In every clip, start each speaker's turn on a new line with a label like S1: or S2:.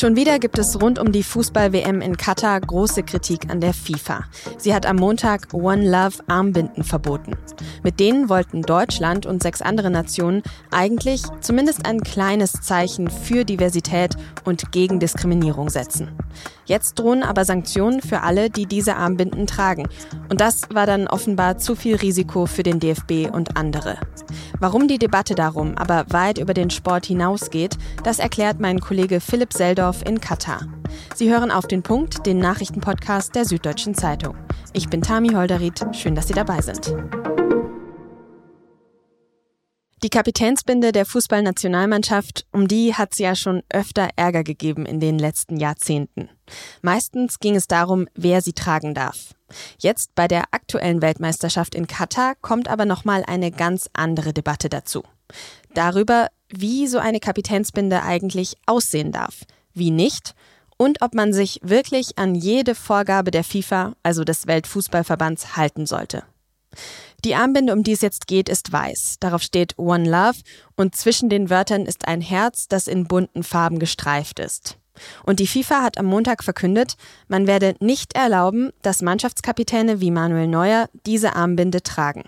S1: Schon wieder gibt es rund um die Fußball-WM in Katar große Kritik an der FIFA. Sie hat am Montag One Love Armbinden verboten. Mit denen wollten Deutschland und sechs andere Nationen eigentlich zumindest ein kleines Zeichen für Diversität und gegen Diskriminierung setzen. Jetzt drohen aber Sanktionen für alle, die diese Armbinden tragen. Und das war dann offenbar zu viel Risiko für den DFB und andere. Warum die Debatte darum aber weit über den Sport hinausgeht, das erklärt mein Kollege Philipp Seldorf in Katar. Sie hören auf den Punkt, den Nachrichtenpodcast der Süddeutschen Zeitung. Ich bin Tami Holderried. Schön, dass Sie dabei sind. Die Kapitänsbinde der Fußballnationalmannschaft, um die hat es ja schon öfter Ärger gegeben in den letzten Jahrzehnten. Meistens ging es darum, wer sie tragen darf. Jetzt bei der aktuellen Weltmeisterschaft in Katar kommt aber nochmal eine ganz andere Debatte dazu. Darüber, wie so eine Kapitänsbinde eigentlich aussehen darf, wie nicht und ob man sich wirklich an jede Vorgabe der FIFA, also des Weltfußballverbands, halten sollte. Die Armbinde, um die es jetzt geht, ist weiß. Darauf steht One Love und zwischen den Wörtern ist ein Herz, das in bunten Farben gestreift ist. Und die FIFA hat am Montag verkündet, man werde nicht erlauben, dass Mannschaftskapitäne wie Manuel Neuer diese Armbinde tragen.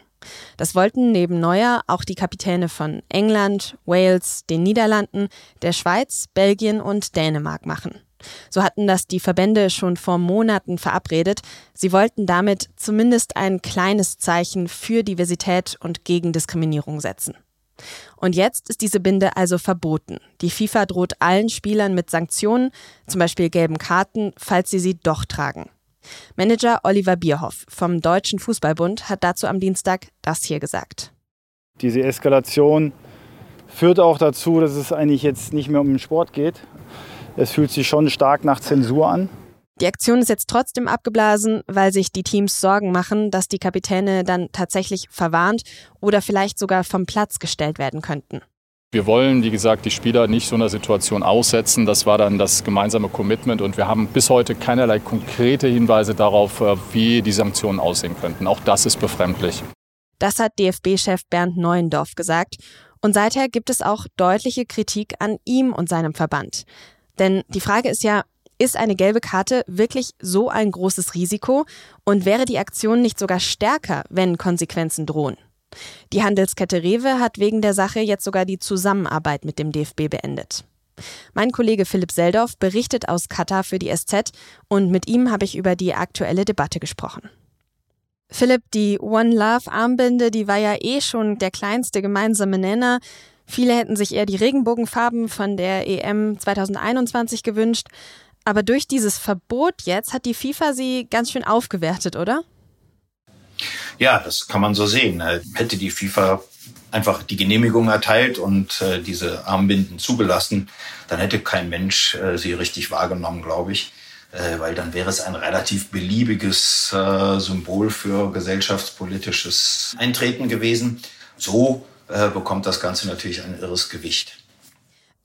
S1: Das wollten neben Neuer auch die Kapitäne von England, Wales, den Niederlanden, der Schweiz, Belgien und Dänemark machen. So hatten das die Verbände schon vor Monaten verabredet. Sie wollten damit zumindest ein kleines Zeichen für Diversität und gegen Diskriminierung setzen. Und jetzt ist diese Binde also verboten. Die FIFA droht allen Spielern mit Sanktionen, zum Beispiel gelben Karten, falls sie sie doch tragen. Manager Oliver Bierhoff vom Deutschen Fußballbund hat dazu am Dienstag das hier gesagt.
S2: Diese Eskalation führt auch dazu, dass es eigentlich jetzt nicht mehr um den Sport geht. Es fühlt sich schon stark nach Zensur an.
S1: Die Aktion ist jetzt trotzdem abgeblasen, weil sich die Teams Sorgen machen, dass die Kapitäne dann tatsächlich verwarnt oder vielleicht sogar vom Platz gestellt werden könnten.
S3: Wir wollen, wie gesagt, die Spieler nicht so einer Situation aussetzen. Das war dann das gemeinsame Commitment und wir haben bis heute keinerlei konkrete Hinweise darauf, äh, wie die Sanktionen aussehen könnten. Auch das ist befremdlich.
S1: Das hat DFB-Chef Bernd Neuendorf gesagt. Und seither gibt es auch deutliche Kritik an ihm und seinem Verband. Denn die Frage ist ja, ist eine gelbe Karte wirklich so ein großes Risiko und wäre die Aktion nicht sogar stärker, wenn Konsequenzen drohen? Die Handelskette Rewe hat wegen der Sache jetzt sogar die Zusammenarbeit mit dem DFB beendet. Mein Kollege Philipp Seldorf berichtet aus Katar für die SZ und mit ihm habe ich über die aktuelle Debatte gesprochen. Philipp, die One Love Armbinde, die war ja eh schon der kleinste gemeinsame Nenner. Viele hätten sich eher die Regenbogenfarben von der EM 2021 gewünscht. Aber durch dieses Verbot jetzt hat die FIFA sie ganz schön aufgewertet, oder?
S4: Ja, das kann man so sehen. Äh, hätte die FIFA einfach die Genehmigung erteilt und äh, diese Armbinden zugelassen, dann hätte kein Mensch äh, sie richtig wahrgenommen, glaube ich. Äh, weil dann wäre es ein relativ beliebiges äh, Symbol für gesellschaftspolitisches Eintreten gewesen. So äh, bekommt das Ganze natürlich ein irres Gewicht.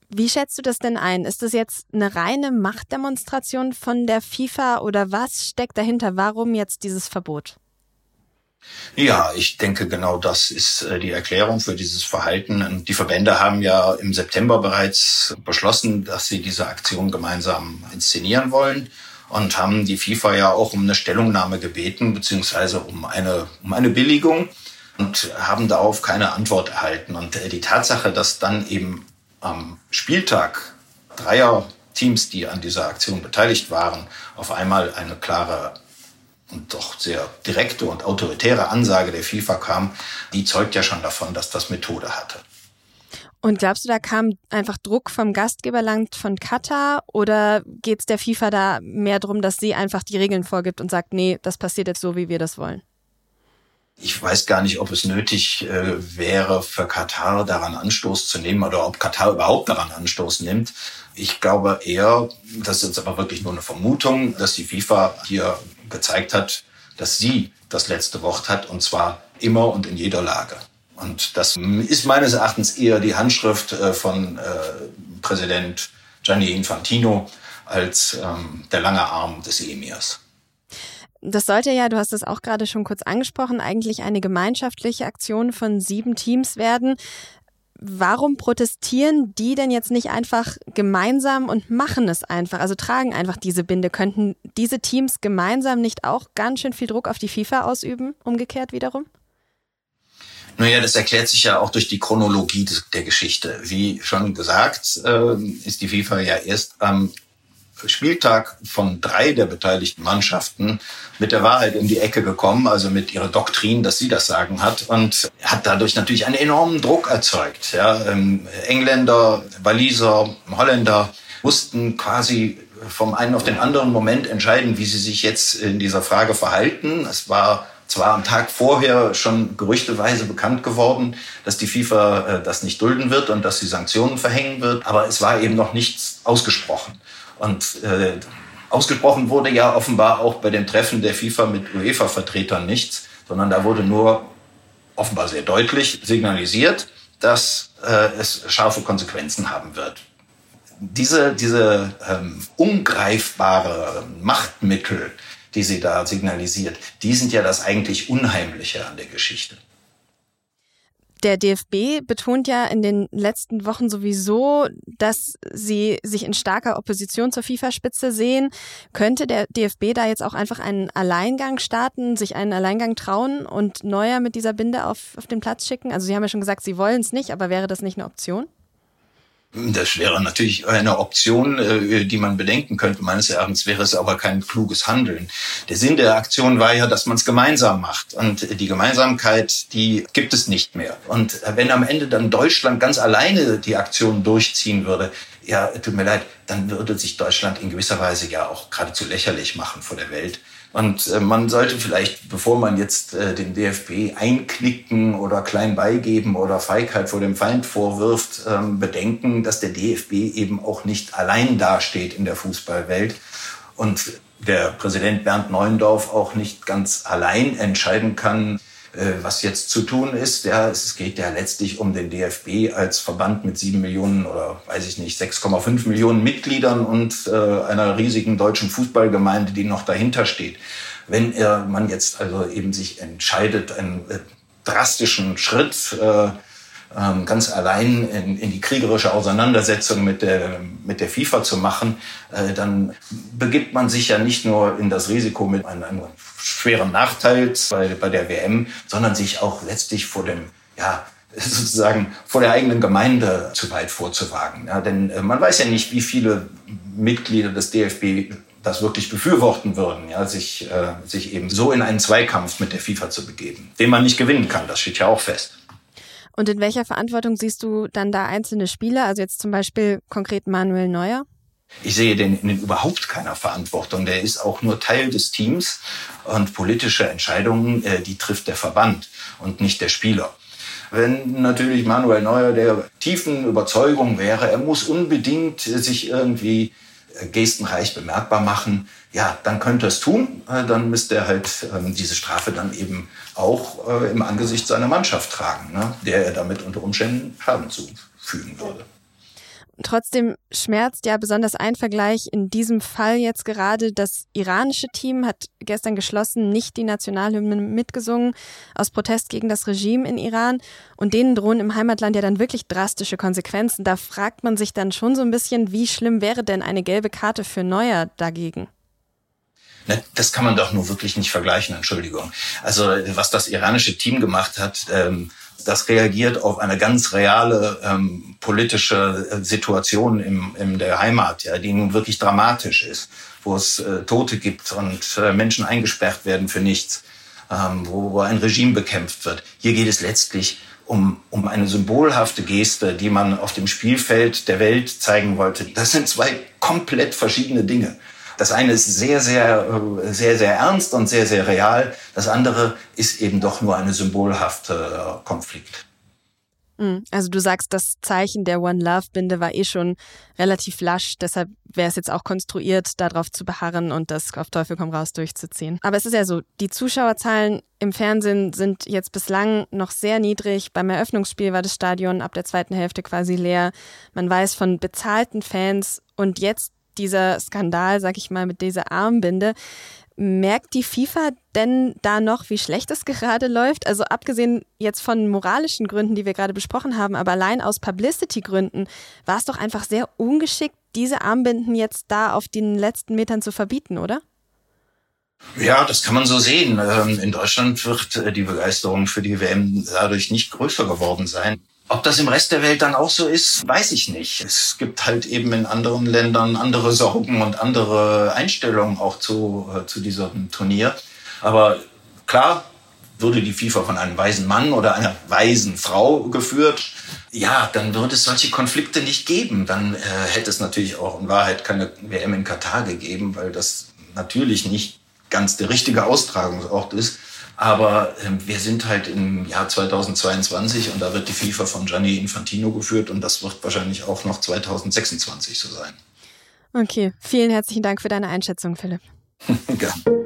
S1: Wie schätzt du das denn ein? Ist das jetzt eine reine Machtdemonstration von der FIFA oder was steckt dahinter? Warum jetzt dieses Verbot?
S4: Ja, ich denke, genau das ist äh, die Erklärung für dieses Verhalten. Die Verbände haben ja im September bereits beschlossen, dass sie diese Aktion gemeinsam inszenieren wollen und haben die FIFA ja auch um eine Stellungnahme gebeten, beziehungsweise um eine, um eine Billigung und haben darauf keine Antwort erhalten. Und äh, die Tatsache, dass dann eben am Spieltag dreier Teams, die an dieser Aktion beteiligt waren, auf einmal eine klare und doch sehr direkte und autoritäre Ansage der FIFA kam, die zeugt ja schon davon, dass das Methode hatte.
S1: Und glaubst du, da kam einfach Druck vom Gastgeberland von Katar oder geht es der FIFA da mehr darum, dass sie einfach die Regeln vorgibt und sagt, nee, das passiert jetzt so, wie wir das wollen?
S4: Ich weiß gar nicht, ob es nötig äh, wäre, für Katar daran Anstoß zu nehmen oder ob Katar überhaupt daran Anstoß nimmt. Ich glaube eher, das ist jetzt aber wirklich nur eine Vermutung, dass die FIFA hier gezeigt hat, dass sie das letzte Wort hat und zwar immer und in jeder Lage. Und das ist meines Erachtens eher die Handschrift äh, von äh, Präsident Gianni Infantino als ähm, der lange Arm des Emirs.
S1: Das sollte ja, du hast es auch gerade schon kurz angesprochen, eigentlich eine gemeinschaftliche Aktion von sieben Teams werden. warum protestieren die denn jetzt nicht einfach gemeinsam und machen es einfach? Also tragen einfach diese Binde. Könnten diese Teams gemeinsam nicht auch ganz schön viel Druck auf die FIFA ausüben, umgekehrt wiederum?
S4: Naja, das erklärt sich ja auch durch die Chronologie der Geschichte. Wie schon gesagt, äh, ist die FIFA ja erst am Spieltag von drei der beteiligten Mannschaften mit der Wahrheit in die Ecke gekommen, also mit ihrer Doktrin, dass sie das Sagen hat und hat dadurch natürlich einen enormen Druck erzeugt. Ja, ähm, Engländer, Waliser, Holländer mussten quasi vom einen auf den anderen Moment entscheiden, wie sie sich jetzt in dieser Frage verhalten. Es war zwar am Tag vorher schon gerüchteweise bekannt geworden, dass die FIFA äh, das nicht dulden wird und dass sie Sanktionen verhängen wird, aber es war eben noch nichts ausgesprochen. Und äh, ausgesprochen wurde ja offenbar auch bei dem Treffen der FIFA mit UEFA-Vertretern nichts, sondern da wurde nur offenbar sehr deutlich signalisiert, dass äh, es scharfe Konsequenzen haben wird. Diese, diese ähm, ungreifbare Machtmittel, die sie da signalisiert, die sind ja das eigentlich Unheimliche an der Geschichte.
S1: Der DFB betont ja in den letzten Wochen sowieso, dass sie sich in starker Opposition zur FIFA-Spitze sehen. Könnte der DFB da jetzt auch einfach einen Alleingang starten, sich einen Alleingang trauen und Neuer mit dieser Binde auf, auf den Platz schicken? Also Sie haben ja schon gesagt, Sie wollen es nicht, aber wäre das nicht eine Option?
S4: Das wäre natürlich eine Option, äh, die man bedenken könnte. Meines Erachtens wäre es aber kein kluges Handeln. Der Sinn der Aktion war ja, dass man es gemeinsam macht. Und die Gemeinsamkeit, die gibt es nicht mehr. Und wenn am Ende dann Deutschland ganz alleine die Aktion durchziehen würde, ja, tut mir leid, dann würde sich Deutschland in gewisser Weise ja auch geradezu lächerlich machen vor der Welt. Und äh, man sollte vielleicht, bevor man jetzt äh, den DFB einknicken oder klein beigeben oder Feigheit vor dem Feind vorwirft, ähm, bedenken, dass der DFB eben auch nicht allein dasteht in der Fußballwelt und der Präsident Bernd Neuendorf auch nicht ganz allein entscheiden kann, was jetzt zu tun ist. Ja, es geht ja letztlich um den DFB als Verband mit sieben Millionen oder weiß ich nicht, 6,5 Millionen Mitgliedern und äh, einer riesigen deutschen Fußballgemeinde, die noch dahinter steht. Wenn man jetzt also eben sich entscheidet, einen äh, drastischen Schritt äh, ganz allein in, in die kriegerische Auseinandersetzung mit der, mit der FIFA zu machen, äh, dann begibt man sich ja nicht nur in das Risiko mit einem, einem schweren Nachteil bei, bei der WM, sondern sich auch letztlich vor dem, ja, sozusagen vor der eigenen Gemeinde zu weit vorzuwagen. Ja, denn äh, man weiß ja nicht, wie viele Mitglieder des DFB das wirklich befürworten würden, ja, sich, äh, sich eben so in einen Zweikampf mit der FIFA zu begeben, den man nicht gewinnen kann. Das steht ja auch fest.
S1: Und in welcher Verantwortung siehst du dann da einzelne Spieler, also jetzt zum Beispiel konkret Manuel Neuer?
S4: Ich sehe den in überhaupt keiner Verantwortung. Der ist auch nur Teil des Teams und politische Entscheidungen, äh, die trifft der Verband und nicht der Spieler. Wenn natürlich Manuel Neuer der tiefen Überzeugung wäre, er muss unbedingt sich irgendwie gestenreich bemerkbar machen, ja, dann könnte er es tun. Äh, dann müsste er halt ähm, diese Strafe dann eben auch äh, im Angesicht seiner Mannschaft tragen, ne, der er damit unter Umständen Schaden zufügen würde.
S1: Trotzdem schmerzt ja besonders ein Vergleich in diesem Fall jetzt gerade. Das iranische Team hat gestern geschlossen nicht die Nationalhymne mitgesungen aus Protest gegen das Regime in Iran. Und denen drohen im Heimatland ja dann wirklich drastische Konsequenzen. Da fragt man sich dann schon so ein bisschen, wie schlimm wäre denn eine gelbe Karte für Neuer dagegen?
S4: Ne, das kann man doch nur wirklich nicht vergleichen, Entschuldigung. Also was das iranische Team gemacht hat, ähm, das reagiert auf eine ganz reale ähm, politische äh, Situation im, in der Heimat, ja, die nun wirklich dramatisch ist, wo es äh, Tote gibt und äh, Menschen eingesperrt werden für nichts, ähm, wo, wo ein Regime bekämpft wird. Hier geht es letztlich um, um eine symbolhafte Geste, die man auf dem Spielfeld der Welt zeigen wollte. Das sind zwei komplett verschiedene Dinge. Das eine ist sehr, sehr, sehr, sehr ernst und sehr, sehr real. Das andere ist eben doch nur eine symbolhafte äh, Konflikt.
S1: Hm, also du sagst, das Zeichen der One Love Binde war eh schon relativ lasch, deshalb wäre es jetzt auch konstruiert, darauf zu beharren und das auf Teufel komm raus durchzuziehen. Aber es ist ja so, die Zuschauerzahlen im Fernsehen sind jetzt bislang noch sehr niedrig. Beim Eröffnungsspiel war das Stadion ab der zweiten Hälfte quasi leer. Man weiß von bezahlten Fans und jetzt dieser Skandal, sag ich mal, mit dieser Armbinde. Merkt die FIFA denn da noch, wie schlecht es gerade läuft? Also abgesehen jetzt von moralischen Gründen, die wir gerade besprochen haben, aber allein aus Publicity-Gründen war es doch einfach sehr ungeschickt, diese Armbinden jetzt da auf den letzten Metern zu verbieten, oder?
S4: Ja, das kann man so sehen. Ähm, in Deutschland wird äh, die Begeisterung für die WM dadurch nicht größer geworden sein. Ob das im Rest der Welt dann auch so ist, weiß ich nicht. Es gibt halt eben in anderen Ländern andere Sorgen und andere Einstellungen auch zu, äh, zu diesem Turnier. Aber klar, würde die FIFA von einem weisen Mann oder einer weisen Frau geführt, ja, dann würde es solche Konflikte nicht geben. Dann äh, hätte es natürlich auch in Wahrheit keine WM in Katar gegeben, weil das natürlich nicht ganz der richtige Austragungsort ist. Aber ähm, wir sind halt im Jahr 2022 und da wird die FIFA von Gianni Infantino geführt und das wird wahrscheinlich auch noch 2026 so sein.
S1: Okay, vielen herzlichen Dank für deine Einschätzung, Philipp. Gerne.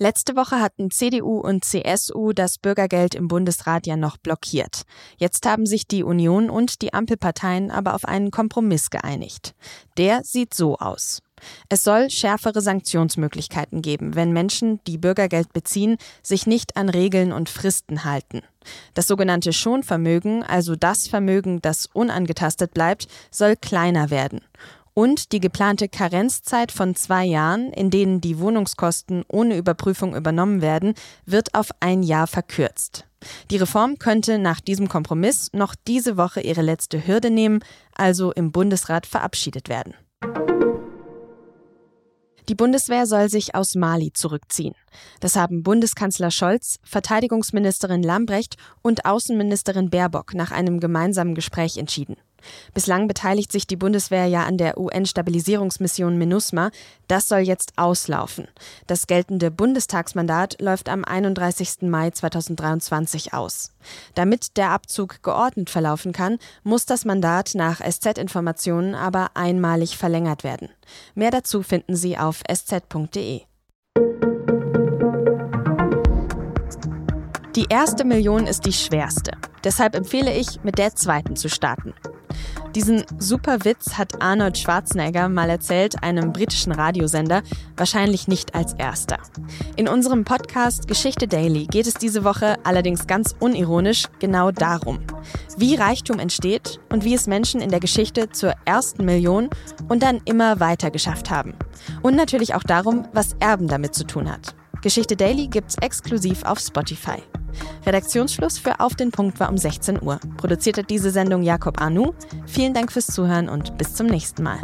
S1: Letzte Woche hatten CDU und CSU das Bürgergeld im Bundesrat ja noch blockiert. Jetzt haben sich die Union und die Ampelparteien aber auf einen Kompromiss geeinigt. Der sieht so aus. Es soll schärfere Sanktionsmöglichkeiten geben, wenn Menschen, die Bürgergeld beziehen, sich nicht an Regeln und Fristen halten. Das sogenannte Schonvermögen, also das Vermögen, das unangetastet bleibt, soll kleiner werden. Und die geplante Karenzzeit von zwei Jahren, in denen die Wohnungskosten ohne Überprüfung übernommen werden, wird auf ein Jahr verkürzt. Die Reform könnte nach diesem Kompromiss noch diese Woche ihre letzte Hürde nehmen, also im Bundesrat verabschiedet werden. Die Bundeswehr soll sich aus Mali zurückziehen. Das haben Bundeskanzler Scholz, Verteidigungsministerin Lambrecht und Außenministerin Baerbock nach einem gemeinsamen Gespräch entschieden. Bislang beteiligt sich die Bundeswehr ja an der UN-Stabilisierungsmission MINUSMA. Das soll jetzt auslaufen. Das geltende Bundestagsmandat läuft am 31. Mai 2023 aus. Damit der Abzug geordnet verlaufen kann, muss das Mandat nach SZ-Informationen aber einmalig verlängert werden. Mehr dazu finden Sie auf sz.de. Die erste Million ist die schwerste. Deshalb empfehle ich, mit der zweiten zu starten. Diesen super Witz hat Arnold Schwarzenegger mal erzählt, einem britischen Radiosender, wahrscheinlich nicht als erster. In unserem Podcast Geschichte Daily geht es diese Woche allerdings ganz unironisch genau darum, wie Reichtum entsteht und wie es Menschen in der Geschichte zur ersten Million und dann immer weiter geschafft haben. Und natürlich auch darum, was Erben damit zu tun hat. Geschichte Daily gibt's exklusiv auf Spotify. Redaktionsschluss für Auf den Punkt war um 16 Uhr. Produziert hat diese Sendung Jakob Anu. Vielen Dank fürs Zuhören und bis zum nächsten Mal.